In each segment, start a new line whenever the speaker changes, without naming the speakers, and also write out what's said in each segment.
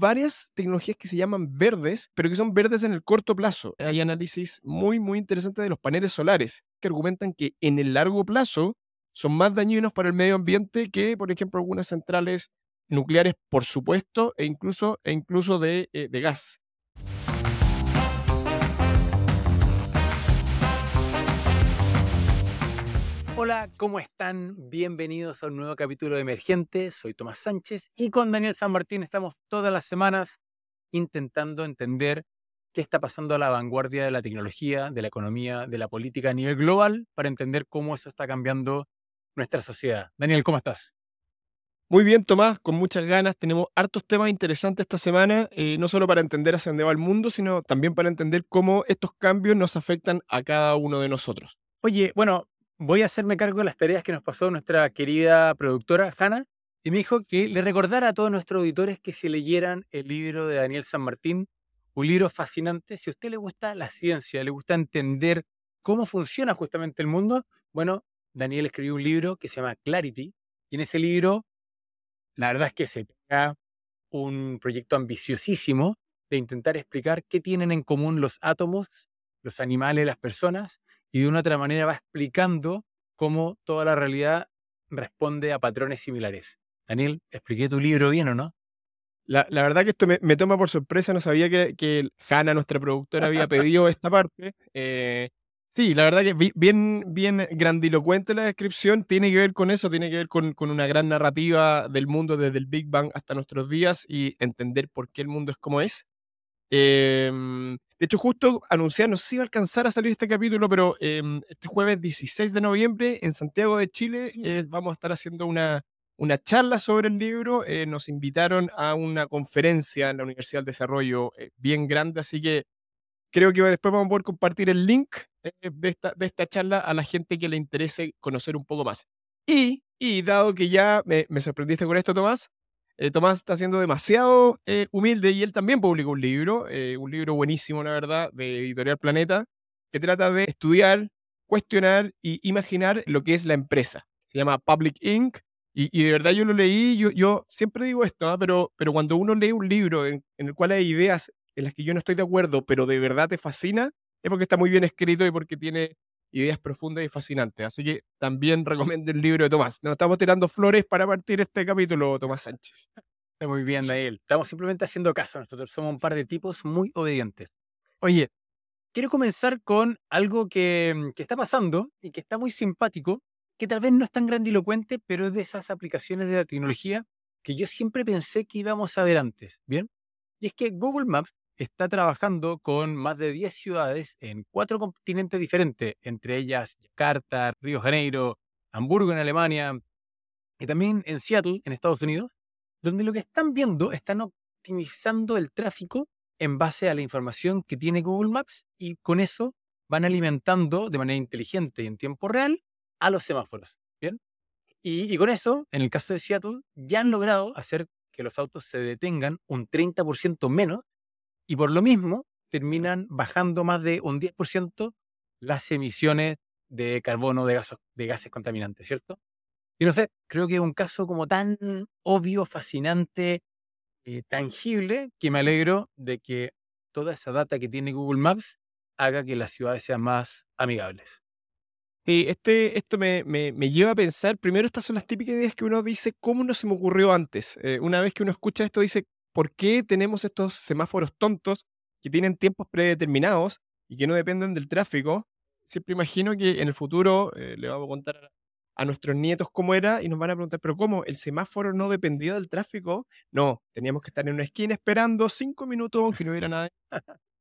varias tecnologías que se llaman verdes, pero que son verdes en el corto plazo. Hay análisis muy, muy interesantes de los paneles solares que argumentan que en el largo plazo son más dañinos para el medio ambiente que, por ejemplo, algunas centrales nucleares, por supuesto, e incluso, e incluso de, eh, de gas.
Hola, ¿cómo están? Bienvenidos a un nuevo capítulo de Emergente. Soy Tomás Sánchez y con Daniel San Martín estamos todas las semanas intentando entender qué está pasando a la vanguardia de la tecnología, de la economía, de la política a nivel global para entender cómo eso está cambiando nuestra sociedad. Daniel, ¿cómo estás?
Muy bien, Tomás, con muchas ganas. Tenemos hartos temas interesantes esta semana, eh, no solo para entender hacia dónde va el mundo, sino también para entender cómo estos cambios nos afectan a cada uno de nosotros.
Oye, bueno, voy a hacerme cargo de las tareas que nos pasó nuestra querida productora, Hanna, y me dijo que le recordara a todos nuestros auditores que se leyeran el libro de Daniel San Martín, un libro fascinante. Si a usted le gusta la ciencia, le gusta entender cómo funciona justamente el mundo, bueno, Daniel escribió un libro que se llama Clarity, y en ese libro, la verdad es que se pega un proyecto ambiciosísimo de intentar explicar qué tienen en común los átomos, los animales, las personas, y de una otra manera va explicando cómo toda la realidad responde a patrones similares. Daniel, expliqué tu libro bien o no?
La, verdad que esto me, toma por sorpresa, no sabía que, que Hanna, nuestra productora, había pedido esta parte. Eh, sí, la verdad que bien, bien grandilocuente la descripción, tiene que ver con eso, tiene que ver con, con una gran narrativa del mundo desde el Big Bang hasta nuestros días y entender por qué el mundo es como es. Eh, de hecho, justo anunciar, no sé si va a alcanzar a salir este capítulo, pero em, este jueves 16 de noviembre en Santiago de Chile eh, vamos a estar haciendo una, una charla sobre el libro. Eh, nos invitaron a una conferencia en la Universidad del Desarrollo bien grande, así que creo que después vamos a poder compartir el link de, esta, de esta charla a la gente que le interese conocer un poco más. Y, y dado que ya me, me sorprendiste con esto, Tomás, eh, Tomás está siendo demasiado eh, humilde y él también publicó un libro, eh, un libro buenísimo, la verdad, de Editorial Planeta, que trata de estudiar, cuestionar y imaginar lo que es la empresa. Se llama Public Inc. Y, de verdad yo lo leí, yo, yo siempre digo esto, ¿ah? pero, cuando uno lee un libro en, el cual hay ideas en las que yo no estoy de acuerdo, pero de verdad te fascina, es porque está muy bien escrito y porque tiene ideas profundas y fascinantes. Así que también recomiendo el libro de Tomás. Nos estamos tirando flores para partir este capítulo, Tomás Sánchez.
Muy bien, Daniel. Estamos simplemente haciendo caso. Nosotros somos un par de tipos muy obedientes. Oye, quiero comenzar con algo que, mm, que está pasando y que está muy simpático, que tal vez no es tan grandilocuente, pero es de esas aplicaciones de la tecnología que yo siempre pensé que íbamos a ver antes. ¿Bien? Y es que Google Maps está trabajando con más de 10 ciudades en cuatro continentes diferentes, entre ellas Jakarta, Río Janeiro, Hamburgo en Alemania y también en Seattle, en Estados Unidos, donde lo que están viendo, están optimizando el tráfico en base a la información que tiene Google Maps y con eso van alimentando de manera inteligente y en tiempo real a los semáforos. ¿Bien? Y, y con eso, en el caso de Seattle, ya han logrado hacer que los autos se detengan un 30% menos y por lo mismo terminan bajando más de un 10% las emisiones de carbono, de, de gases contaminantes, ¿cierto? Y no sé, creo que es un caso como tan obvio, fascinante, eh, tangible, que me alegro de que toda esa data que tiene Google Maps haga que las ciudades sean más amigables.
Sí, este, esto me, me, me, lleva a pensar, primero estas son las típicas ideas que uno dice, ¿cómo no se me ocurrió antes? Eh, una vez que uno escucha esto, dice, ¿por qué tenemos estos semáforos tontos que tienen tiempos predeterminados y que no dependen del tráfico? Siempre imagino que en el futuro eh, le vamos a contar a nuestros nietos cómo era y nos van a preguntar, pero ¿cómo? ¿El semáforo no dependía del tráfico? No, teníamos que estar en una esquina esperando cinco minutos aunque no hubiera nada.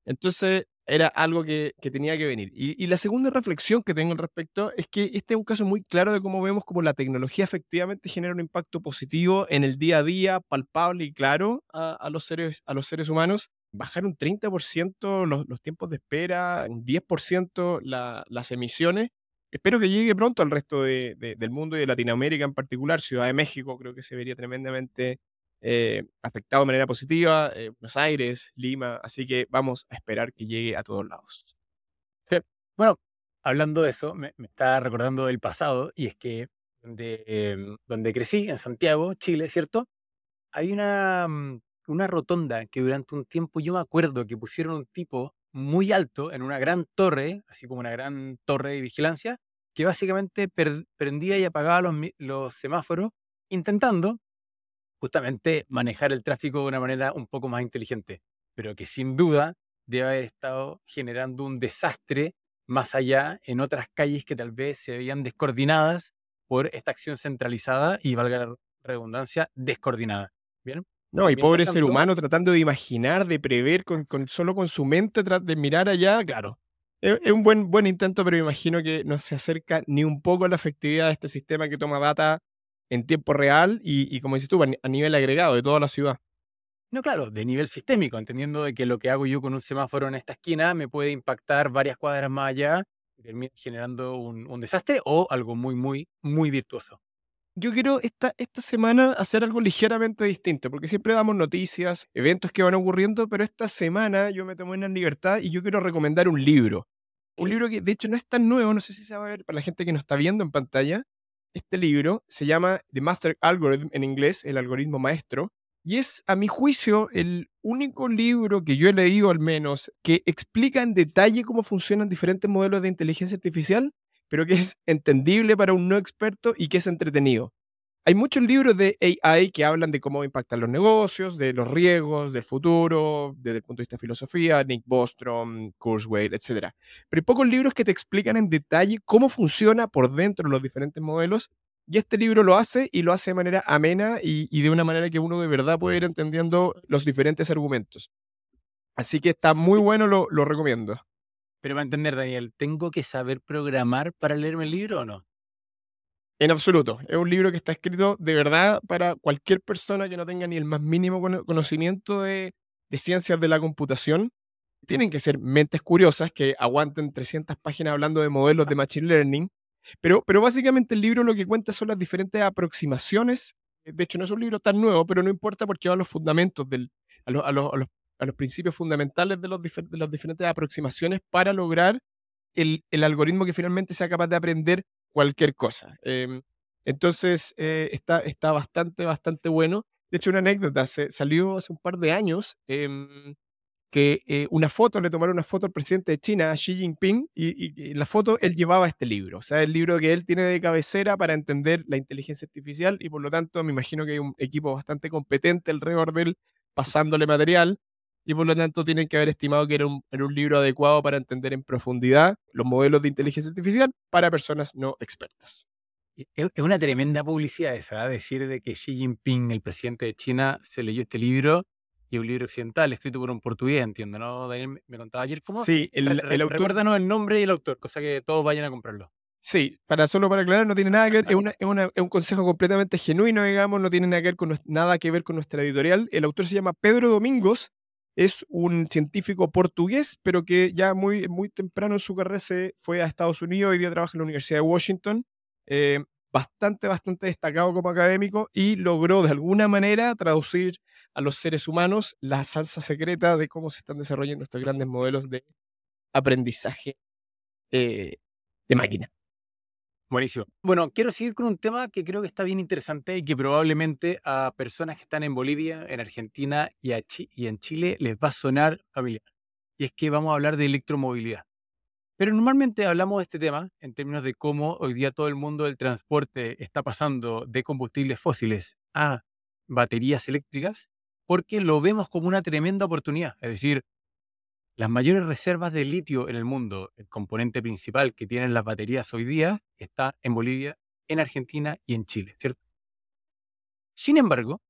Entonces, era algo que, tenía que venir. Y, la segunda reflexión que tengo al respecto es que este es un caso muy claro de cómo vemos cómo la tecnología efectivamente genera un impacto positivo en el día a día, palpable y claro a, los, seres, a los seres humanos. Bajar un 30% los, los, tiempos de espera, un 10% las emisiones. Espero que llegue pronto al resto del mundo y de Latinoamérica en particular. Ciudad de México creo que se vería tremendamente eh, afectado de manera positiva, eh, Buenos Aires, Lima, así que vamos a esperar que llegue a todos lados.
Bueno, hablando de eso, me, está recordando del pasado y es que donde, em, donde crecí, en Santiago, Chile, ¿cierto? Hay una, mm, una rotonda que durante un tiempo yo me acuerdo que pusieron un tipo muy alto en una gran torre, así como una gran torre de vigilancia, que básicamente prendía y apagaba los, los semáforos intentando justamente manejar el tráfico de una manera un poco más inteligente, pero que sin duda debe haber estado generando un desastre más allá en otras calles que tal vez se veían descoordinadas por esta acción centralizada y, valga la redundancia, descoordinada. ¿Bien?
No, y pobre ser humano tratando de imaginar, de prever, con, solo con su mente, de mirar allá, claro. Es, un buen, buen intento, pero imagino que no se acerca ni un poco a la efectividad de este sistema que toma data en tiempo real y, y como dices tú, a nivel agregado de toda la ciudad.
No, claro, de nivel sistémico, entendiendo de que lo que hago yo con un semáforo en esta esquina me puede impactar varias cuadras más allá, generando un, desastre o algo muy, muy, muy virtuoso.
Yo quiero esta, esta semana hacer algo ligeramente distinto, porque siempre damos noticias, eventos que van ocurriendo, pero esta semana yo me tomo una libertad y yo quiero recomendar un libro. Un libro que de hecho no es tan nuevo, no sé si se va a ver para la gente que nos está viendo en pantalla. Este libro se llama The Master Algorithm en inglés, el algoritmo maestro, y es, a mi juicio, el único libro que yo he leído al menos que explica en detalle cómo funcionan diferentes modelos de inteligencia artificial, pero que es entendible para un no experto y que es entretenido. Hay muchos libros de AI que hablan de cómo impactan los negocios, de los riesgos, del futuro, desde el punto de vista de filosofía, Nick Bostrom, Kurzweil, etc. Pero hay pocos libros que te explican en detalle cómo funciona por dentro los diferentes modelos y este libro lo hace y lo hace de manera amena y, de una manera que uno de verdad puede ir entendiendo los diferentes argumentos. Así que está muy bueno, lo, lo recomiendo.
Pero va a entender, Daniel, ¿tengo que saber programar para leerme el libro o no?
En absoluto. Es un libro que está escrito de verdad para cualquier persona que no tenga ni el más mínimo conocimiento de, ciencias de la computación. Tienen que ser mentes curiosas que aguanten 300 páginas hablando de modelos de Machine Learning pero, pero básicamente el libro lo que cuenta son las diferentes aproximaciones. De hecho, no es un libro tan nuevo, pero no importa porque va a los fundamentos, del, a, los, a, los, a, los, principios fundamentales de, los de las diferentes aproximaciones para lograr el, el, algoritmo que finalmente sea capaz de aprender cualquier cosa. Em, entonces, eh, está, está bastante, bastante bueno. De hecho, una anécdota, se, salió hace un par de años. Eh, que eh, una foto, le tomaron una foto al presidente de China, Xi Jinping, y, en la foto él llevaba este libro, o sea, el libro que él tiene de cabecera para entender la inteligencia artificial, y por lo tanto me imagino que hay un equipo bastante competente alrededor de él pasándole material, y por lo tanto tienen que haber estimado que era un, un libro adecuado para entender en profundidad los modelos de inteligencia artificial para personas no expertas.
Es una tremenda publicidad esa, ¿eh? decir de que Xi Jinping, el presidente de China, se leyó este libro y un libro occidental escrito por un portugués, entiendo, ¿no? Daniel me contaba ayer cómo.
Sí, el, el autor.
Recuérdanos el nombre y el autor, cosa que todos vayan a comprarlo.
Sí, para solo para aclarar, no tiene nada que ver, es, una, es, una, es, un consejo completamente genuino, digamos, no tiene nada que ver con, nada que ver con nuestra editorial. El autor se llama Pedro Domingos, es un científico portugués, pero que ya muy, muy temprano en su carrera se fue a Estados Unidos, hoy día trabaja en la Universidad de Washington. Eh, bastante, bastante destacado como académico y logró de alguna manera traducir a los seres humanos la salsa secreta de cómo se están desarrollando estos grandes modelos de aprendizaje eh, de máquina.
Buenísimo. Bueno, quiero seguir con un tema que creo que está bien interesante y que probablemente a personas que están en Bolivia, en Argentina y, y en Chile les va a sonar familiar. Y es que vamos a hablar de electromovilidad. Pero normalmente hablamos de este tema en términos de cómo hoy día todo el mundo del transporte está pasando de combustibles fósiles a baterías eléctricas, porque lo vemos como una tremenda oportunidad. Es decir, las mayores reservas de litio en el mundo, el componente principal que tienen las baterías hoy día, está en Bolivia, en Argentina y en Chile, ¿cierto? Sin embargo,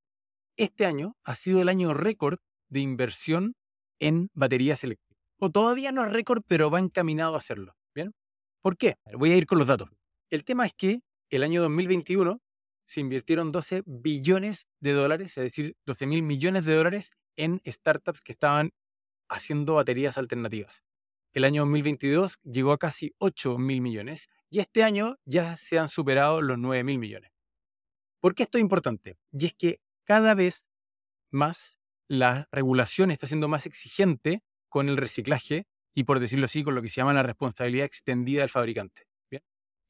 este año ha sido el año récord de inversión en baterías eléctricas o todavía no es récord, pero va encaminado a hacerlo. ¿Bien? ¿Por qué? Voy a ir con los datos. El tema es que el año 2021 se invirtieron 12 billones de dólares, es decir, 12 mil millones de dólares en startups que estaban haciendo baterías alternativas. El año 2022 llegó a casi 8 mil millones y este año ya se han superado los 9 mil millones. ¿Por qué esto es importante? Y es que cada vez más la regulación está siendo más exigente con el reciclaje y, por decirlo así, con lo que se llama la responsabilidad extendida del fabricante.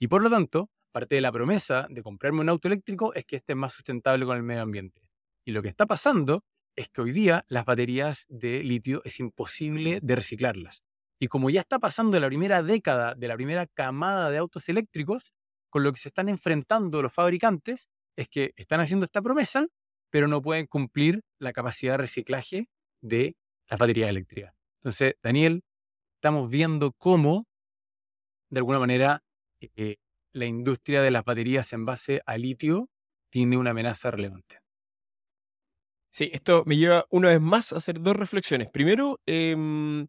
Y por lo tanto, parte de la promesa de comprarme un auto eléctrico es que esté más sustentable con el medio ambiente. Y lo que está pasando es que hoy día las baterías de litio es imposible de reciclarlas. Y como ya está pasando la primera década de la primera camada de autos eléctricos, con lo que se están enfrentando los fabricantes es que están haciendo esta promesa, pero no pueden cumplir la capacidad de reciclaje de las baterías eléctricas. Entonces, Daniel, estamos viendo cómo, de alguna manera, eh, la industria de las baterías en base a litio tiene una amenaza relevante.
Sí, esto me lleva una vez más a hacer dos reflexiones. Primero, em,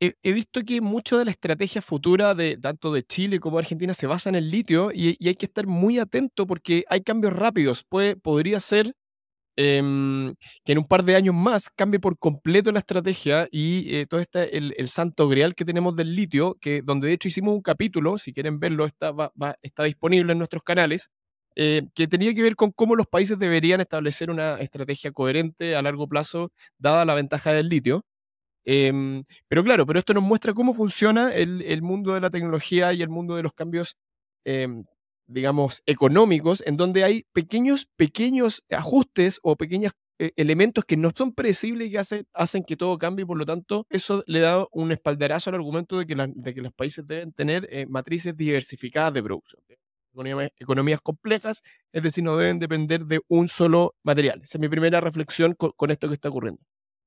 he, visto que mucho de la estrategia futura de tanto de Chile como de Argentina se basa en el litio y, hay que estar muy atento porque hay cambios rápidos. Puede, podría ser em, que en un par de años más cambie por completo la estrategia y eh, todo este, el, el, santo grial que tenemos del litio, que donde de hecho hicimos un capítulo, si quieren verlo, está, está disponible en nuestros canales, eh, que tenía que ver con cómo los países deberían establecer una estrategia coherente a largo plazo, dada la ventaja del litio. Em, pero claro, pero esto nos muestra cómo funciona el, mundo de la tecnología y el mundo de los cambios, em, digamos, económicos, en donde hay pequeños, pequeños ajustes o pequeños eh, elementos que no son predecibles y que hacen, que todo cambie, por lo tanto, eso le da un espaldarazo al argumento de que, de que los países deben tener eh, matrices diversificadas de producción economías, complejas, es decir, no deben depender de un solo material. Esa es mi primera reflexión con, esto que está ocurriendo.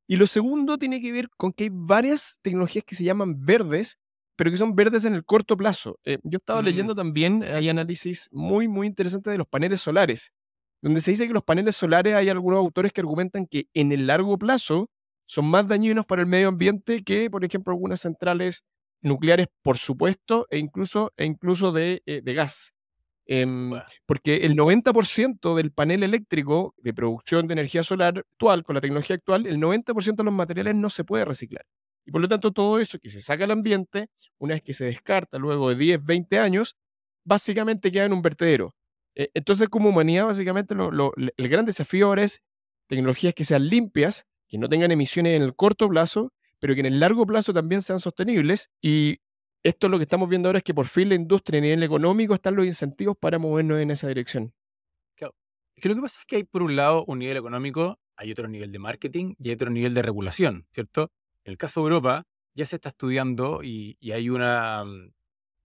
Y lo segundo tiene que ver con que hay varias tecnologías que se llaman verdes, pero que son verdes en el corto plazo. Eh, yo estaba mm. leyendo también, hay análisis muy, muy interesantes de los paneles solares, donde se dice que los paneles solares hay algunos autores que argumentan que en el largo plazo son más dañinos para el medio ambiente que, por ejemplo, algunas centrales nucleares, por supuesto, e incluso, e incluso de, eh, de gas. Em, porque el 90% del panel eléctrico de producción de energía solar actual, con la tecnología actual, el 90% de los materiales no se puede reciclar. Y por lo tanto, todo eso que se saca al ambiente, una vez que se descarta luego de 10, 20 años, básicamente queda en un vertedero. E, entonces, como humanidad, básicamente el gran desafío ahora es tecnologías que sean limpias, que no tengan emisiones en el corto plazo, pero que en el largo plazo también sean sostenibles y esto lo que estamos viendo ahora es que por fin la industria a nivel económico están los incentivos para movernos en esa dirección.
Claro. que lo que pasa es que hay por un lado un nivel económico, hay otro nivel de marketing y hay otro nivel de regulación, ¿cierto? En el caso de Europa ya se está estudiando y, hay una,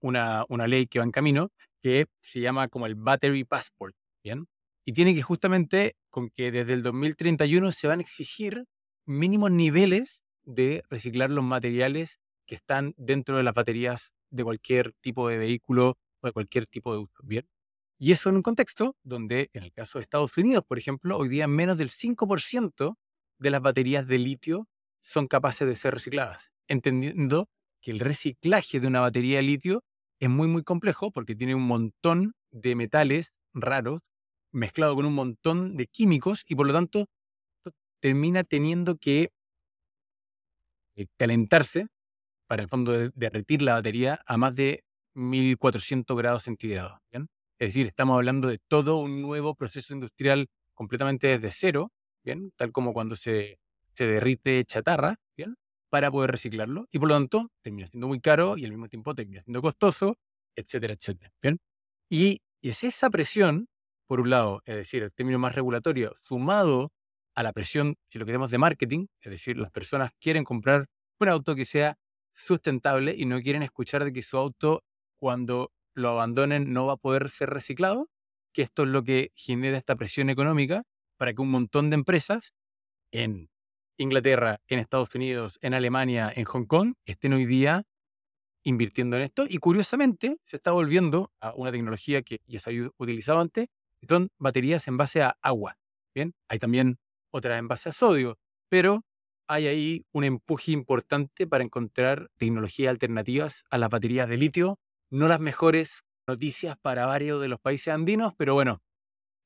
una, una ley que va en camino que se llama como el Battery Passport, ¿bien? Y tiene que justamente con que desde el 2031 se van a exigir mínimos niveles de reciclar los materiales que están dentro de las baterías de cualquier tipo de vehículo o de cualquier tipo de uso. Bien. Y eso en un contexto donde, en el caso de Estados Unidos, por ejemplo, hoy día menos del 5% de las baterías de litio son capaces de ser recicladas, entendiendo que el reciclaje de una batería de litio es muy, muy complejo porque tiene un montón de metales raros mezclado con un montón de químicos y por lo tanto termina teniendo que eh, calentarse para el fondo derretir la batería a más de 1400 grados centígrados. ¿bien? Es decir, estamos hablando de todo un nuevo proceso industrial completamente desde cero, ¿bien? tal como cuando se, se derrite chatarra, ¿bien? para poder reciclarlo. Y por lo tanto, termina siendo muy caro y al mismo tiempo termina siendo costoso, etcétera, etcétera. ¿bien? Y, y es esa presión, por un lado, es decir, el término más regulatorio, sumado a la presión, si lo queremos, de marketing, es decir, las personas quieren comprar un auto que sea sustentable y no quieren escuchar de que su auto cuando lo abandonen no va a poder ser reciclado, que esto es lo que genera esta presión económica para que un montón de empresas en Inglaterra, en Estados Unidos, en Alemania, en Hong Kong, estén hoy día invirtiendo en esto y curiosamente se está volviendo a una tecnología que ya se había utilizado antes, son baterías en base a agua. Bien, hay también otras en base a sodio, pero hay ahí un empuje importante para encontrar tecnologías alternativas a las baterías de litio. No las mejores noticias para varios de los países andinos, pero bueno,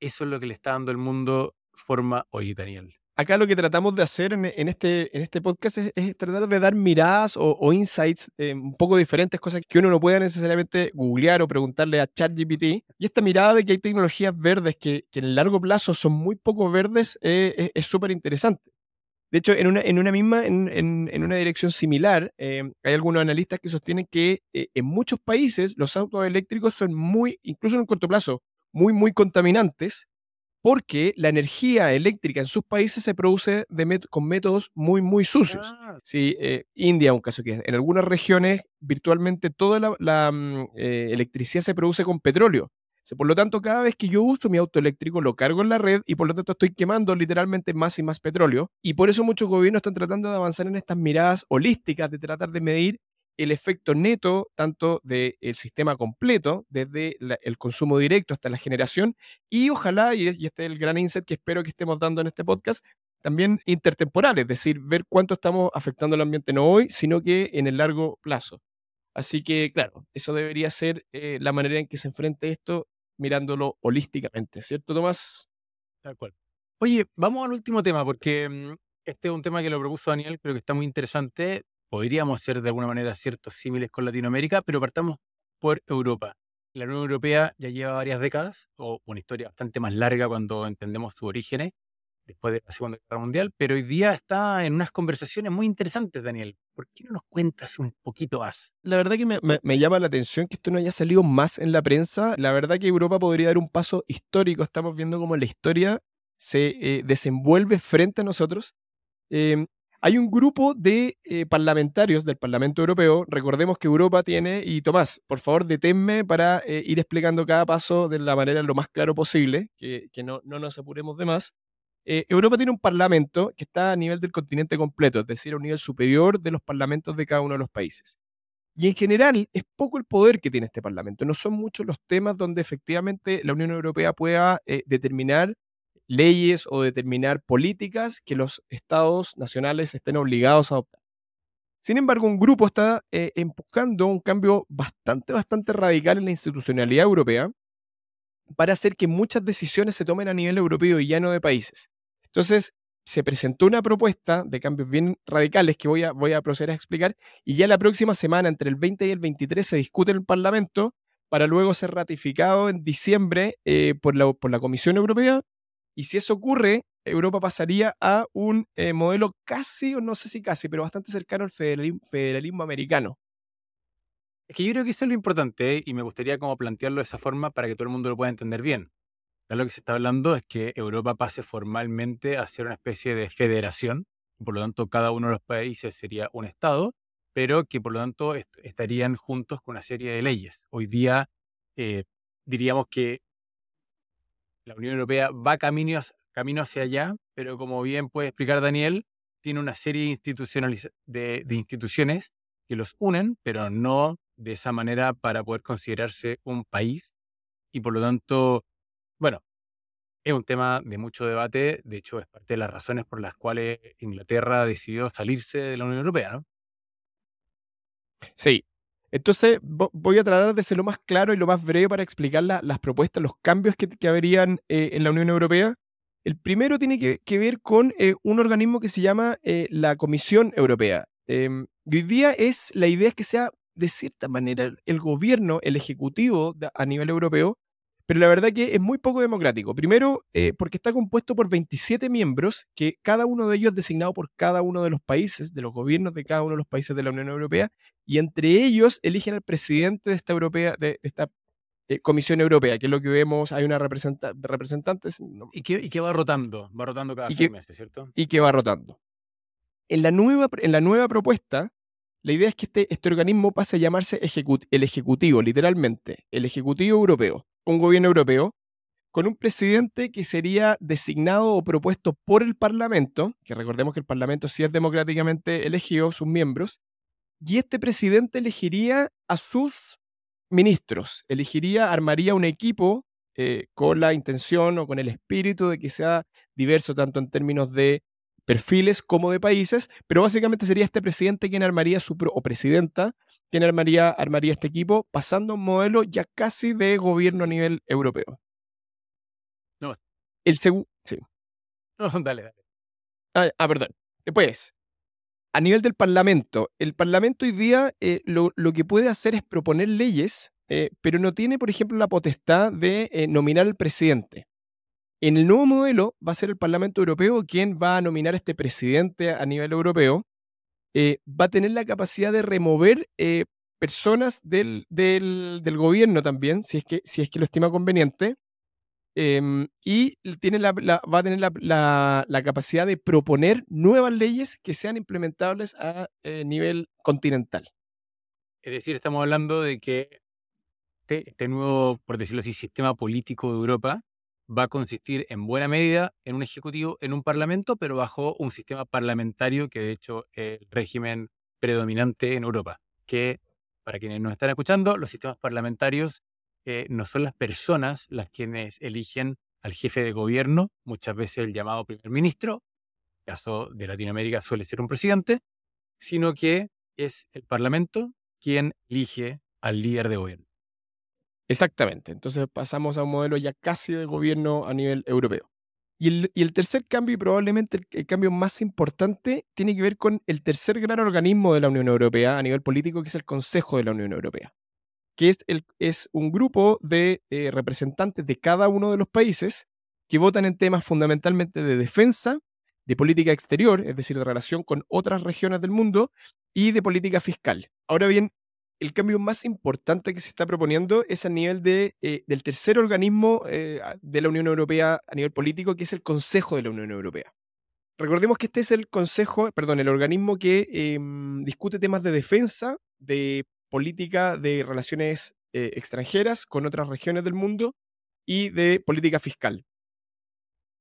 eso es lo que le está dando el mundo forma hoy, Daniel.
Acá lo que tratamos de hacer en, este, en este podcast es, tratar de dar miradas o, insights eh, un poco diferentes, cosas que uno no pueda necesariamente googlear o preguntarle a ChatGPT. Y esta mirada de que hay tecnologías verdes que, en el largo plazo son muy poco verdes eh, es súper interesante. De hecho, en una, en una misma, en, en, una dirección similar, eh, hay algunos analistas que sostienen que eh, en muchos países los autos eléctricos son muy, incluso en el corto plazo, muy, muy contaminantes, porque la energía eléctrica en sus países se produce con métodos muy, muy sucios. Ah. Sí, eh, India, un caso que es, en algunas regiones virtualmente toda la, mm, eh, electricidad se produce con petróleo. Por lo tanto, cada vez que yo uso mi auto eléctrico, lo cargo en la red y por lo tanto estoy quemando literalmente más y más petróleo. Y por eso muchos gobiernos están tratando de avanzar en estas miradas holísticas, de tratar de medir el efecto neto tanto del sistema completo, desde el consumo directo hasta la generación, y ojalá, y, este es el gran insight que espero que estemos dando en este podcast, también intertemporal, es decir, ver cuánto estamos afectando el ambiente no hoy, sino que en el largo plazo. Así que, claro, eso debería ser eh, la manera en que se enfrente esto, mirándolo holísticamente, ¿cierto, Tomás?
Tal cual. Oye, vamos al último tema, porque mm, este es un tema que lo propuso Daniel, pero que está muy interesante podríamos ser de alguna manera ciertos símiles con Latinoamérica, pero partamos por Europa. La Unión Europea ya lleva varias décadas, o una historia bastante más larga cuando entendemos sus orígenes, después de la Segunda Guerra Mundial, pero hoy día está en unas conversaciones muy interesantes, Daniel. ¿Por qué no nos cuentas un poquito más?
La verdad que me, llama la atención que esto no haya salido más en la prensa. La verdad que Europa podría dar un paso histórico. Estamos viendo cómo la historia se eh, desenvuelve frente a nosotros. Em, hay un grupo de eh, parlamentarios del Parlamento Europeo. Recordemos que Europa tiene, y Tomás, por favor, deténme para eh, ir explicando cada paso de la manera lo más claro posible, que, no, nos apuremos de más. Eh, Europa tiene un parlamento que está a nivel del continente completo, es decir, a un nivel superior de los parlamentos de cada uno de los países. Y en general es poco el poder que tiene este parlamento. No son muchos los temas donde efectivamente la Unión Europea pueda determinar leyes o determinar políticas que los estados nacionales estén obligados a adoptar. Sin embargo, un grupo está eh, empujando un cambio bastante, bastante radical en la institucionalidad europea para hacer que muchas decisiones se tomen a nivel europeo y ya no de países. Entonces, se presentó una propuesta de cambios bien radicales que voy a, a proceder a explicar y ya la próxima semana, entre el 20 y el 23, se discute en el Parlamento para luego ser ratificado en diciembre eh, por, la, por la Comisión Europea y si eso ocurre, Europa pasaría a un eh, modelo casi, o no sé si casi, pero bastante cercano al federalismo, americano.
Es que yo creo que eso es lo importante ¿eh? y me gustaría como plantearlo de esa forma para que todo el mundo lo pueda entender bien. Lo que se está hablando es que Europa pase formalmente a ser una especie de federación, por lo tanto cada uno de los países sería un Estado, pero que por lo tanto estarían juntos con una serie de leyes. Hoy día eh, diríamos que la Unión Europea va camino, camino hacia allá, pero como bien puede explicar Daniel, tiene una serie de, de instituciones que los unen, pero no de esa manera para poder considerarse un país. Y por lo tanto, bueno, es un tema de mucho debate. De hecho, es parte de las razones por las cuales Inglaterra decidió salirse de la Unión Europea, ¿no?
Sí, entonces, voy a tratar de ser lo más claro y lo más breve para explicar las propuestas, los cambios que, habrían eh, en la Unión Europea. El primero tiene que, ver con eh, un organismo que se llama eh, la Comisión Europea. Em, y hoy día es, la idea es que sea, de cierta manera, el gobierno, el ejecutivo a nivel europeo, pero la verdad que es muy poco democrático. Primero, eh, porque está compuesto por 27 miembros, que cada uno de ellos designado por cada uno de los países, de los gobiernos de cada uno de los países de la Unión Europea, y entre ellos eligen al presidente de esta, europea, de esta eh, Comisión Europea, que es lo que vemos, hay una representante.
¿Y, que, y va rotando, va rotando cada seis meses, ¿cierto?
Y que va rotando. En la nueva, en la nueva propuesta, la idea es que este, este organismo pase a llamarse el Ejecutivo, literalmente, el Ejecutivo Europeo un gobierno europeo con un presidente que sería designado o propuesto por el Parlamento, que recordemos que el Parlamento sí es democráticamente elegido, sus miembros, y este presidente elegiría a sus ministros, elegiría, armaría un equipo eh, con la intención o con el espíritu de que sea diverso tanto en términos de perfiles como de países, pero básicamente sería este presidente quien armaría su, o presidenta quien armaría, armaría este equipo, pasando a un modelo ya casi de gobierno a nivel europeo.
No.
El segundo. Sí.
No, dale, dale.
Ah, ah, perdón. Después, a nivel del Parlamento, el Parlamento hoy día eh, lo, que puede hacer es proponer leyes, eh, pero no tiene, por ejemplo, la potestad de eh, nominar al presidente. En el nuevo modelo va a ser el Parlamento Europeo quien va a nominar a este presidente a nivel europeo. Eh, va a tener la capacidad de remover eh, personas del, del, gobierno también, si es, que, si es que lo estima conveniente. em, y tiene la, va a tener la, la, capacidad de proponer nuevas leyes que sean implementables a eh, nivel continental.
Es decir, estamos hablando de que este, este nuevo, por decirlo así, sistema político de Europa va a consistir en buena medida en un ejecutivo, en un parlamento, pero bajo un sistema parlamentario que de hecho es el régimen predominante en Europa. Que, para quienes nos están escuchando, los sistemas parlamentarios eh, no son las personas las quienes eligen al jefe de gobierno, muchas veces el llamado primer ministro, caso de Latinoamérica suele ser un presidente, sino que es el Parlamento quien elige al líder de gobierno.
Exactamente. Entonces pasamos a un modelo ya casi de gobierno a nivel europeo. Y el, tercer cambio, y probablemente el, cambio más importante, tiene que ver con el tercer gran organismo de la Unión Europea a nivel político, que es el Consejo de la Unión Europea, que es, el, es un grupo de eh, representantes de cada uno de los países que votan en temas fundamentalmente de defensa, de política exterior, es decir, de relación con otras regiones del mundo, y de política fiscal. Ahora bien, el cambio más importante que se está proponiendo es a nivel de, eh, del tercer organismo eh, de la Unión Europea a nivel político, que es el Consejo de la Unión Europea. Recordemos que este es el consejo, perdón, el organismo que em, discute temas de defensa, de política de relaciones eh, extranjeras con otras regiones del mundo y de política fiscal.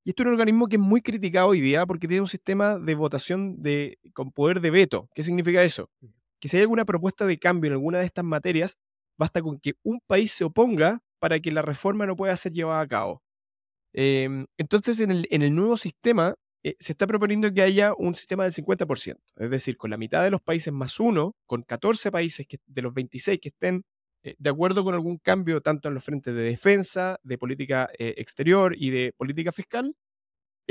Y esto es un organismo que es muy criticado hoy día porque tiene un sistema de votación de, con poder de veto. ¿Qué significa eso? Que si hay alguna propuesta de cambio en alguna de estas materias, basta con que un país se oponga para que la reforma no pueda ser llevada a cabo. Em, entonces, en el, nuevo sistema eh, se está proponiendo que haya un sistema del 50%, es decir, con la mitad de los países más uno, con 14 países de los 26 que estén eh, de acuerdo con algún cambio tanto en los frentes de defensa, de política eh, exterior y de política fiscal,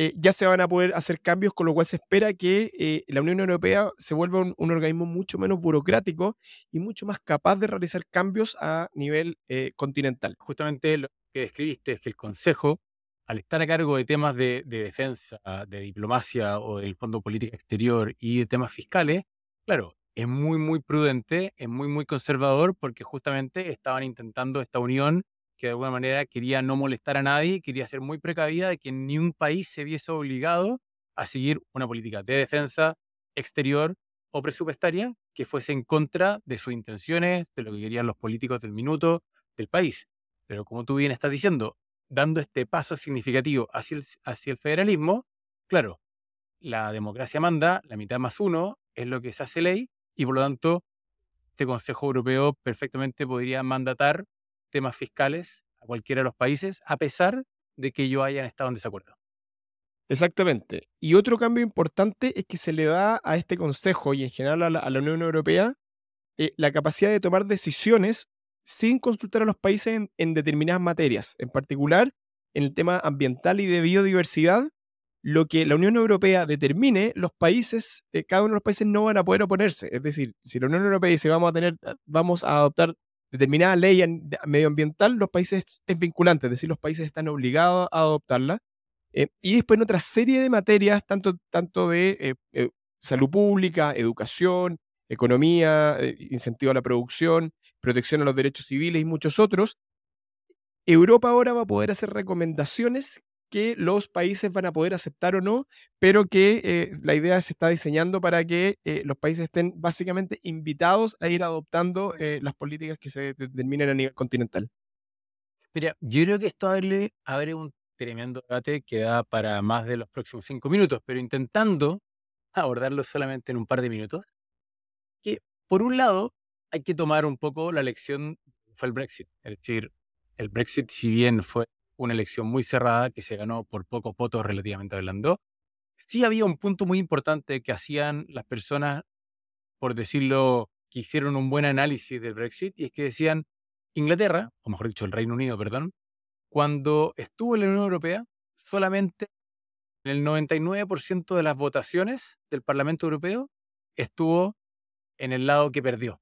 eh, ya se van a poder hacer cambios, con lo cual se espera que eh, la Unión Europea se vuelva un, organismo mucho menos burocrático y mucho más capaz de realizar cambios a nivel eh, continental.
Justamente lo que describiste es que el Consejo, al estar a cargo de temas de, de defensa, de diplomacia o del Fondo Política Exterior y de temas fiscales, claro, es muy, muy prudente, es muy, muy conservador porque justamente estaban intentando esta unión que de alguna manera quería no molestar a nadie, quería ser muy precavida de que ni un país se viese obligado a seguir una política de defensa exterior o presupuestaria que fuese en contra de sus intenciones, de lo que querían los políticos del minuto del país. Pero como tú bien estás diciendo, dando este paso significativo hacia el, hacia el federalismo, claro, la democracia manda, la mitad más uno es lo que se hace ley y por lo tanto este Consejo Europeo perfectamente podría mandatar temas fiscales a cualquiera de los países, a pesar de que ellos hayan estado en desacuerdo.
Exactamente. Y otro cambio importante es que se le da a este Consejo y en general a la, Unión Europea eh, la capacidad de tomar decisiones sin consultar a los países en, determinadas materias, en particular en el tema ambiental y de biodiversidad, lo que la Unión Europea determine, los países, eh, cada uno de los países no van a poder oponerse. Es decir, si la Unión Europea dice vamos a tener, vamos a adoptar determinada ley medioambiental, los países es vinculante, es decir, los países están obligados a adoptarla. Eh, y después en otra serie de materias, tanto, tanto de eh, eh, salud pública, educación, economía, incentivo a la producción, protección a los derechos civiles y muchos otros, Europa ahora va a poder hacer recomendaciones que los países van a poder aceptar o no, pero que eh, la idea se está diseñando para que eh, los países estén básicamente invitados a ir adoptando eh, las políticas que se determinen a nivel continental.
Mira, yo creo que esto abre, abre un tremendo debate que da para más de los próximos cinco minutos, pero intentando abordarlo solamente en un par de minutos, que por un lado hay que tomar un poco la lección fue el Brexit. Es decir, el Brexit, si bien fue una elección muy cerrada que se ganó por pocos votos relativamente hablando. Sí había un punto muy importante que hacían las personas, por decirlo, que hicieron un buen análisis del Brexit, y es que decían, Inglaterra, o mejor dicho, el Reino Unido, perdón, cuando estuvo en la Unión Europea, solamente en el 99% de las votaciones del Parlamento Europeo estuvo en el lado que perdió.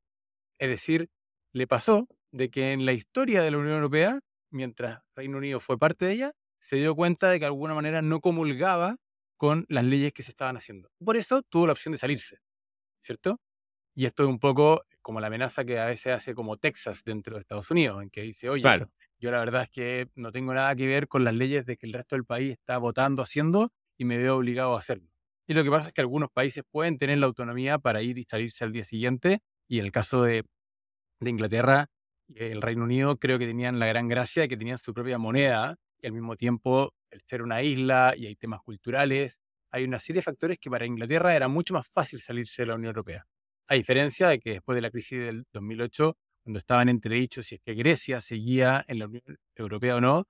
Es decir, le pasó de que en la historia de la Unión Europea mientras Reino Unido fue parte de ella, se dio cuenta de que de alguna manera no comulgaba con las leyes que se estaban haciendo. Por eso tuvo la opción de salirse, ¿cierto? Y esto es un poco como la amenaza que a veces hace como Texas dentro de Estados Unidos, en que dice, oye, Yo la verdad es que no tengo nada que ver con las leyes de que el resto del país está votando, haciendo, y me veo obligado a hacerlo. Y lo que pasa es que algunos países pueden tener la autonomía para ir y salirse al día siguiente, y en el caso de, de Inglaterra, el Reino Unido creo que tenían la gran gracia de que tenían su propia moneda y al mismo tiempo el ser una isla y hay temas culturales, hay una serie de factores que para Inglaterra era mucho más fácil salirse de la Unión Europea. A diferencia de que después de la crisis del 2008, cuando estaban entredichos si es que Grecia seguía en la Unión Europea o no,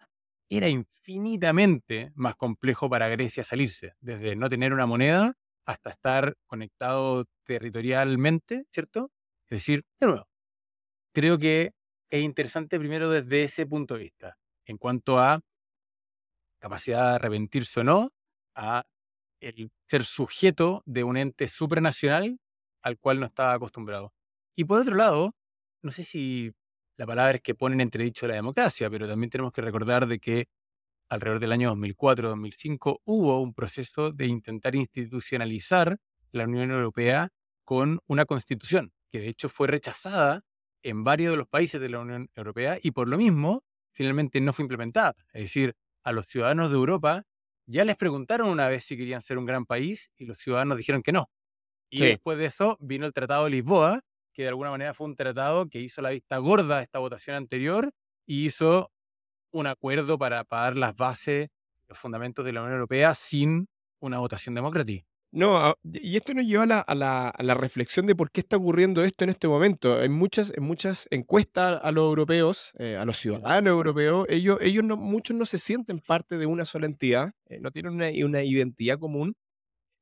era infinitamente más complejo para Grecia salirse, desde no tener una moneda hasta estar conectado territorialmente, ¿cierto? Es decir, de nuevo, creo que es interesante primero desde ese punto de vista, en cuanto a capacidad de arrepentirse o no, a el ser sujeto de un ente supranacional al cual no estaba acostumbrado. Y por otro lado, no sé si la palabra es que ponen entredicho la democracia, pero también tenemos que recordar de que alrededor del año 2004-2005 hubo un proceso de intentar institucionalizar la Unión Europea con una constitución, que de hecho fue rechazada en varios de los países de la Unión Europea y por lo mismo finalmente no fue implementada. Es decir, a los ciudadanos de Europa ya les preguntaron una vez si querían ser un gran país y los ciudadanos dijeron que no. Y después de eso vino el Tratado de Lisboa, que de alguna manera fue un tratado que hizo la vista gorda a esta votación anterior y hizo un acuerdo para pagar las bases, los fundamentos de la Unión Europea sin una votación democrática.
No, y esto nos lleva a la, reflexión de por qué está ocurriendo esto en este momento. En muchas, en muchas encuestas a los europeos, eh, a los ciudadanos europeos, ellos, no, muchos no se sienten parte de una sola entidad, eh, no tienen una, identidad común.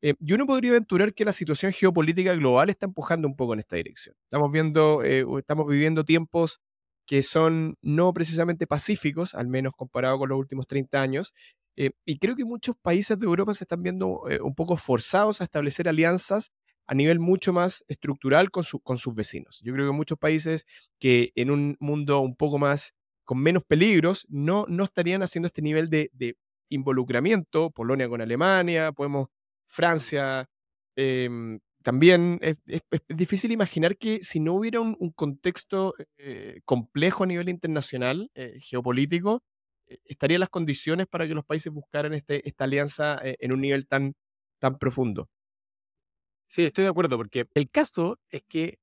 Eh, y uno podría aventurar que la situación geopolítica global está empujando un poco en esta dirección. Estamos viendo, estamos viviendo tiempos que son no precisamente pacíficos, al menos comparado con los últimos 30 años, eh, y creo que muchos países de Europa se están viendo eh, un poco forzados a establecer alianzas a nivel mucho más estructural con, con sus vecinos. Yo creo que muchos países que en un mundo un poco más, con menos peligros, no, no estarían haciendo este nivel de, involucramiento, Polonia con Alemania, podemos, Francia, em, también es, difícil imaginar que si no hubiera un, contexto eh, complejo a nivel internacional, geopolítico, estarían las condiciones para que los países buscaran este, esta alianza eh, en un nivel tan, tan profundo.
Sí, estoy de acuerdo, porque el caso es que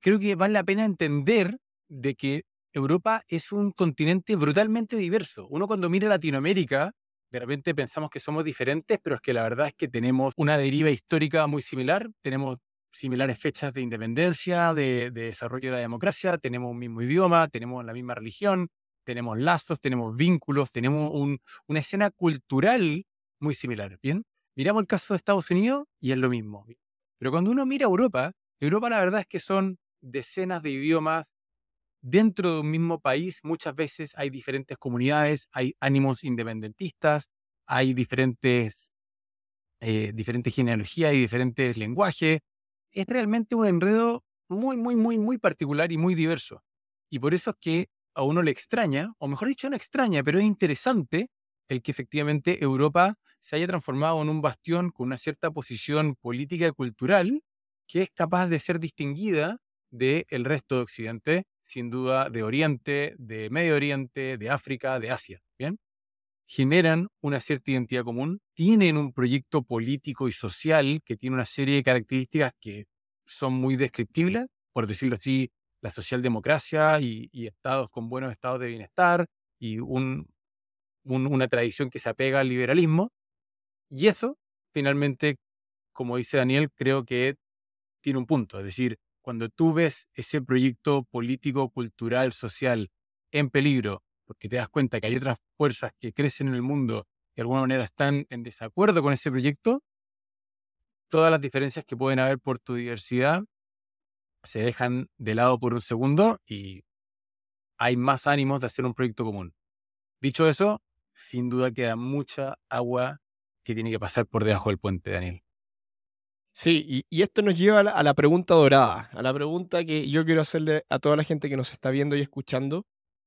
creo que vale la pena entender de que Europa es un continente brutalmente diverso. Uno cuando mira Latinoamérica, de repente pensamos que somos diferentes, pero es que la verdad es que tenemos una deriva histórica muy similar, tenemos similares fechas de independencia, de, de desarrollo de la democracia, tenemos un mismo idioma, tenemos la misma religión, tenemos lazos, tenemos vínculos, tenemos una escena cultural muy similar. Bien, miramos el caso de Estados Unidos y es lo mismo. Pero cuando uno mira Europa, Europa la verdad es que son decenas de idiomas. Dentro de un mismo país muchas veces hay diferentes comunidades, hay ánimos independentistas, hay diferentes, eh, diferentes genealogías y diferentes lenguajes. Es realmente un enredo muy, muy, muy, muy particular y muy diverso. Y por eso es que a uno le extraña, o mejor dicho, no extraña, pero es interesante el que efectivamente Europa se haya transformado en un bastión con una cierta posición política y cultural que es capaz de ser distinguida del resto de Occidente, sin duda de Oriente, de Medio Oriente, de África, de Asia. ¿Bien? Generan una cierta identidad común, tienen un proyecto político y social que tiene una serie de características que son muy descriptibles, por decirlo así, la socialdemocracia y, estados con buenos estados de bienestar y un, una tradición que se apega al liberalismo. Y eso, finalmente, como dice Daniel, creo que tiene un punto. Es decir, cuando tú ves ese proyecto político, cultural, social en peligro, porque te das cuenta que hay otras fuerzas que crecen en el mundo y de alguna manera están en desacuerdo con ese proyecto, todas las diferencias que pueden haber por tu diversidad se dejan de lado por un segundo y hay más ánimos de hacer un proyecto común. Dicho eso, sin duda queda mucha agua que tiene que pasar por debajo del puente, Daniel.
Sí, y, esto nos lleva a la, a la, pregunta dorada, a la pregunta que yo quiero hacerle a toda la gente que nos está viendo y escuchando,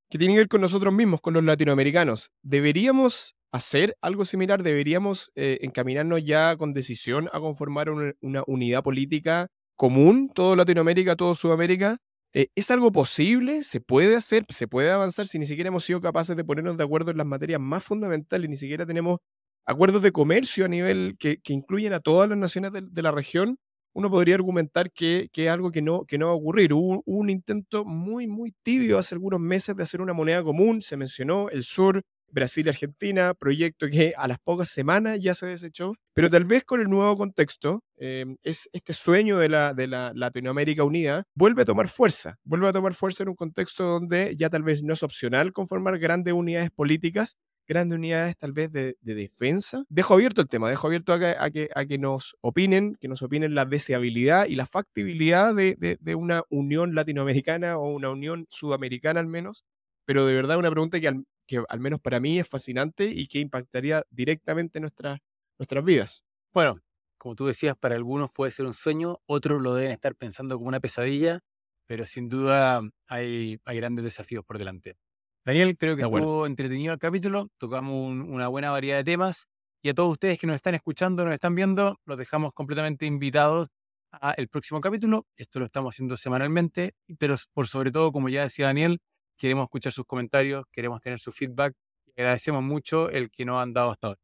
que tiene que ver con nosotros mismos, con los latinoamericanos. ¿Deberíamos hacer algo similar? ¿Deberíamos eh, encaminarnos ya con decisión a conformar una, unidad política común, todo Latinoamérica, todo Sudamérica, Eh, ¿Es algo posible? ¿Se puede hacer? ¿Se puede avanzar si ni siquiera hemos sido capaces de ponernos de acuerdo en las materias más fundamentales? Ni siquiera tenemos acuerdos de comercio a nivel que, incluyen a todas las naciones de, la región. Uno podría argumentar que, es algo que no, que no va a ocurrir. Hubo, un intento muy, muy tibio hace algunos meses de hacer una moneda común. Se mencionó el sur, Brasil y Argentina, proyecto que a las pocas semanas ya se desechó, pero tal vez con el nuevo contexto, em, es este sueño de la, de la Latinoamérica unida vuelve a tomar fuerza, vuelve a tomar fuerza en un contexto donde ya tal vez no es opcional conformar grandes unidades políticas, grandes unidades tal vez de, defensa. Dejo abierto el tema, dejo abierto a que, a que, nos opinen, que nos opinen la deseabilidad y la factibilidad de, de, una unión latinoamericana o una unión sudamericana al menos, pero de verdad una pregunta que al, que al menos para mí es fascinante y que impactaría directamente nuestras, nuestras vidas.
Bueno, como tú decías, para algunos puede ser un sueño, otros lo deben estar pensando como una pesadilla, pero sin duda hay, hay grandes desafíos por delante. Daniel, creo que estuvo entretenido el capítulo, tocamos una buena variedad de temas y a todos ustedes que nos están escuchando, nos están viendo, los dejamos completamente invitados al próximo capítulo. Esto lo estamos haciendo semanalmente, pero por sobre todo, como ya decía Daniel, queremos escuchar sus comentarios, queremos tener su feedback agradecemos mucho el que nos han dado hasta ahora.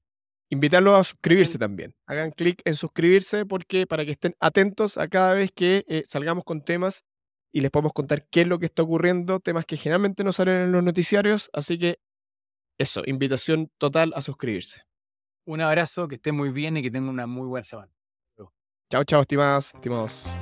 Invitarlos a suscribirse también. Hagan clic en suscribirse porque para que estén atentos a cada vez que eh, salgamos con temas y les podemos contar qué es lo que está ocurriendo, temas que generalmente no salen en los noticiarios. Así que eso, invitación total a suscribirse.
Un abrazo, que estén muy bien y que tengan una muy buena semana.
Chao, chao, estimadas, estimados.